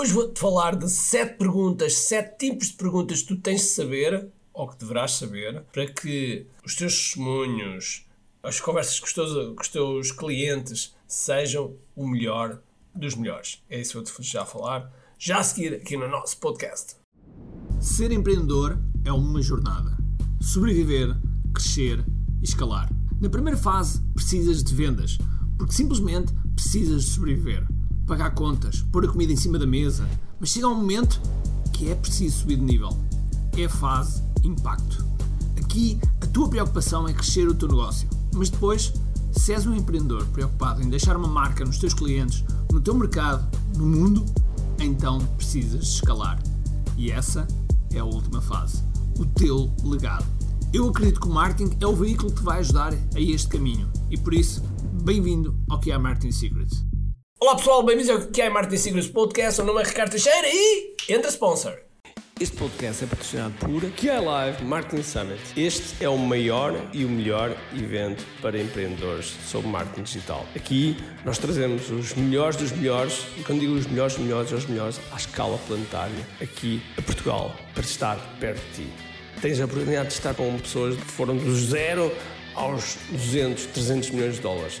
Hoje vou-te falar de sete perguntas, sete tipos de perguntas que tu tens de saber, ou que deverás saber, para que os teus testemunhos, as conversas com os teus, com os teus clientes sejam o melhor dos melhores. É isso que eu te já falar, já a seguir aqui no nosso podcast. Ser empreendedor é uma jornada. Sobreviver, crescer e escalar. Na primeira fase, precisas de vendas, porque simplesmente precisas de sobreviver pagar contas, pôr a comida em cima da mesa, mas chega um momento que é preciso subir de nível. É a fase impacto. Aqui a tua preocupação é crescer o teu negócio, mas depois, se és um empreendedor preocupado em deixar uma marca nos teus clientes, no teu mercado, no mundo, então precisas escalar. E essa é a última fase, o teu legado. Eu acredito que o marketing é o veículo que te vai ajudar a este caminho e por isso, bem-vindo ao que é Marketing Secrets. Olá pessoal, bem-vindos ao que é Marketing Secrets Podcast. O meu nome é Ricardo Teixeira e entra sponsor. Este podcast é patrocinado por QI Live Marketing Summit. Este é o maior e o melhor evento para empreendedores sobre marketing digital. Aqui nós trazemos os melhores dos melhores, e quando digo os melhores dos melhores, os melhores à escala planetária, aqui a Portugal, para estar perto de ti. Tens a oportunidade de estar com pessoas que foram do zero aos 200, 300 milhões de dólares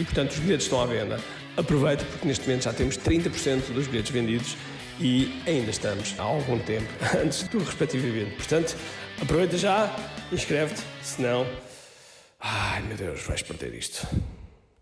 e portanto os bilhetes estão à venda. Aproveita porque neste momento já temos 30% dos bilhetes vendidos e ainda estamos há algum tempo antes do respectivo evento. Portanto, aproveita já, inscreve-te, senão, ai meu Deus, vais perder isto.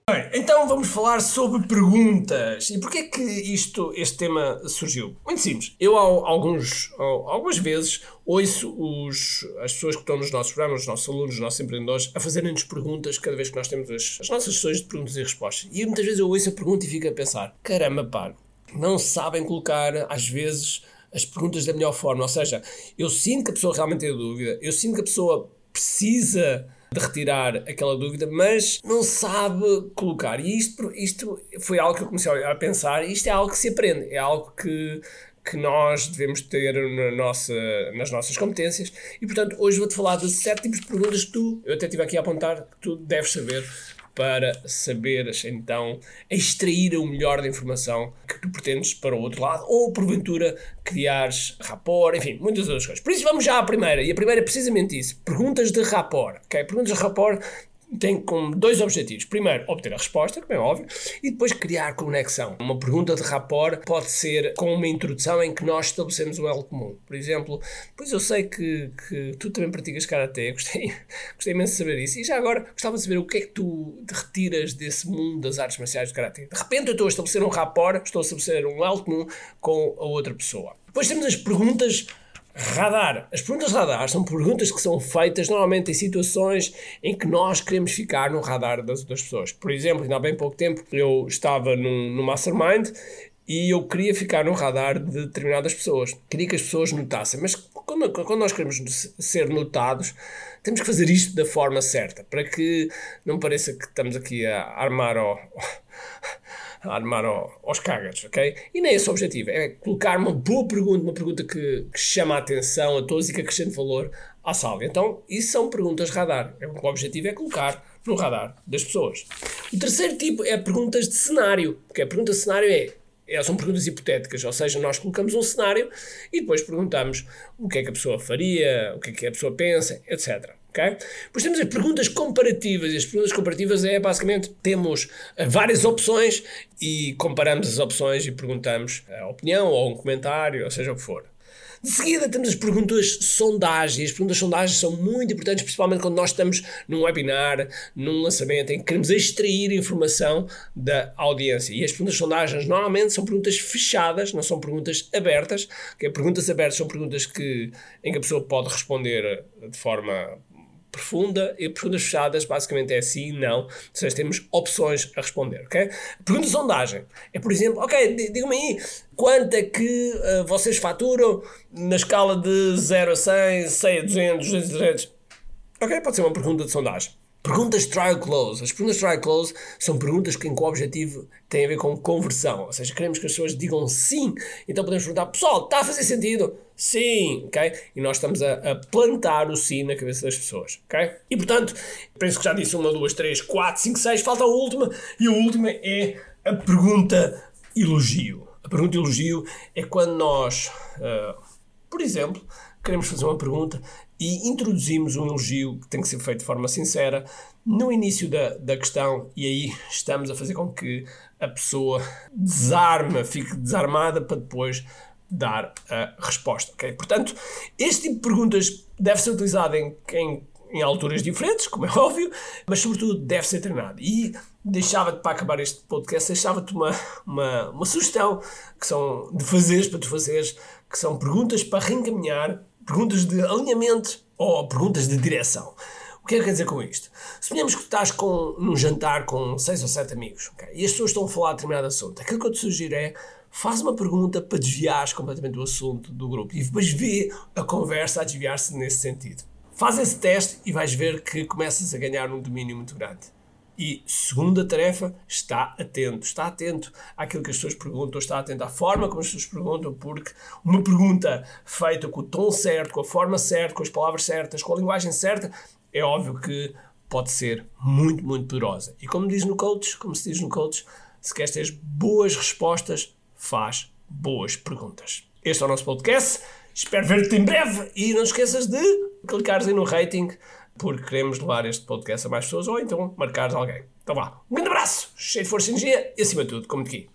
Bem, então vamos falar sobre perguntas. E porquê que isto, este tema surgiu? Muito simples. Eu alguns, algumas vezes ouço os, as pessoas que estão nos nossos programas, os nossos alunos, os nossos empreendedores, a fazerem-nos perguntas cada vez que nós temos as, as nossas sessões de perguntas e respostas. E muitas vezes eu ouço a pergunta e fico a pensar, caramba pá, não sabem colocar às vezes as perguntas da melhor forma. Ou seja, eu sinto que a pessoa realmente tem dúvida, eu sinto que a pessoa precisa de retirar aquela dúvida, mas não sabe colocar. E isto, isto foi algo que eu comecei a pensar, isto é algo que se aprende, é algo que, que nós devemos ter na nossa, nas nossas competências. E portanto, hoje vou-te falar de sete tipos de perguntas que tu, eu até estive aqui a apontar, que tu deves saber para saberes então extrair o melhor da informação que tu pretendes para o outro lado ou porventura criares rapport, enfim, muitas outras coisas. Por isso vamos já à primeira, e a primeira é precisamente isso, perguntas de rapport, ok? Perguntas de rapport tem como dois objetivos. Primeiro, obter a resposta, como é óbvio, e depois criar conexão. Uma pergunta de rapport pode ser com uma introdução em que nós estabelecemos um elo comum. Por exemplo, pois eu sei que, que tu também praticas Karaté, gostei, gostei imenso de saber isso, e já agora gostava de saber o que é que tu retiras desse mundo das artes marciais de Karaté. De repente eu estou a estabelecer um rapport, estou a estabelecer um elo comum com a outra pessoa. Depois temos as perguntas Radar. As perguntas radar são perguntas que são feitas normalmente em situações em que nós queremos ficar no radar das outras pessoas. Por exemplo, ainda há bem pouco tempo eu estava num, num mastermind e eu queria ficar no radar de determinadas pessoas. Queria que as pessoas notassem. Mas quando, quando nós queremos ser notados, temos que fazer isto da forma certa para que não pareça que estamos aqui a armar ao armar aos cagas, ok? E nem é esse o objetivo, é colocar uma boa pergunta, uma pergunta que, que chama a atenção a todos e que acrescente valor à sala. Então, isso são perguntas radar. O objetivo é colocar no radar das pessoas. O terceiro tipo é perguntas de cenário, porque a pergunta de cenário é é, são perguntas hipotéticas, ou seja, nós colocamos um cenário e depois perguntamos o que é que a pessoa faria, o que é que a pessoa pensa, etc. Okay? Depois temos as perguntas comparativas, e as perguntas comparativas é basicamente temos eh, várias opções e comparamos as opções e perguntamos a opinião ou um comentário, ou seja o que for. De seguida temos as perguntas sondagem. As perguntas sondagem são muito importantes, principalmente quando nós estamos num webinar, num lançamento, em que queremos extrair informação da audiência. E as perguntas sondagens normalmente são perguntas fechadas, não são perguntas abertas. Okay? Perguntas abertas são perguntas que, em que a pessoa pode responder de forma profunda e perguntas fechadas basicamente é sim, não. Ou seja, temos opções a responder, ok? Pergunta de sondagem é, por exemplo, ok, digam-me aí quanto é que uh, vocês faturam na escala de 0 a 100, 100 a 200, 200 a 300. Ok, pode ser uma pergunta de sondagem. Perguntas trial close. As perguntas trial close são perguntas que, com o objetivo têm a ver com conversão. Ou seja, queremos que as pessoas digam sim. Então podemos perguntar, pessoal, está a fazer sentido? Sim, ok? E nós estamos a, a, plantar o sim na cabeça das pessoas, ok? E portanto, penso que já disse uma, duas, três, quatro, cinco, seis, falta a última. E a última é a pergunta elogio. A pergunta elogio é quando nós, uh, por exemplo, queremos fazer uma pergunta e introduzimos um elogio que tem que ser feito de forma sincera no início da, da questão e aí estamos a fazer com que a pessoa desarme, fique desarmada para depois dar a resposta, ok? Portanto, este tipo de perguntas deve ser utilizado em, em, em alturas diferentes, como é óbvio, mas sobretudo deve ser treinado. E deixava-te, para acabar este podcast, deixava-te uma, uma, uma sugestão que são de fazeres, para tu fazeres, que são perguntas para reencaminhar perguntas de alinhamento ou perguntas de direção. O que é que quer dizer com isto? Suponhamos que estás com, num jantar com seis ou sete amigos okay? e as pessoas estão a falar de determinado assunto. Aquilo que eu te sugiro é faz uma pergunta para desviares completamente do assunto do grupo e depois vê a conversa a desviar-se nesse sentido. Faz esse teste e vais ver que começas a ganhar um domínio muito grande. E segunda tarefa, está atento. Está atento àquilo que as pessoas perguntam, está atento à forma como as pessoas perguntam, porque uma pergunta feita com o tom certo, com a forma certa, com as palavras certas, com a linguagem certa, é óbvio que pode ser muito, muito poderosa. E como diz no coach, como se diz no coach, se queres ter boas respostas, faz boas perguntas. Este é o nosso podcast. Espero ver-te em breve e não esqueças de clicares aí no rating porque queremos levar este podcast a mais pessoas ou então marcar alguém. Então vá, um grande abraço, cheio de força e energia e acima de tudo, como de aqui.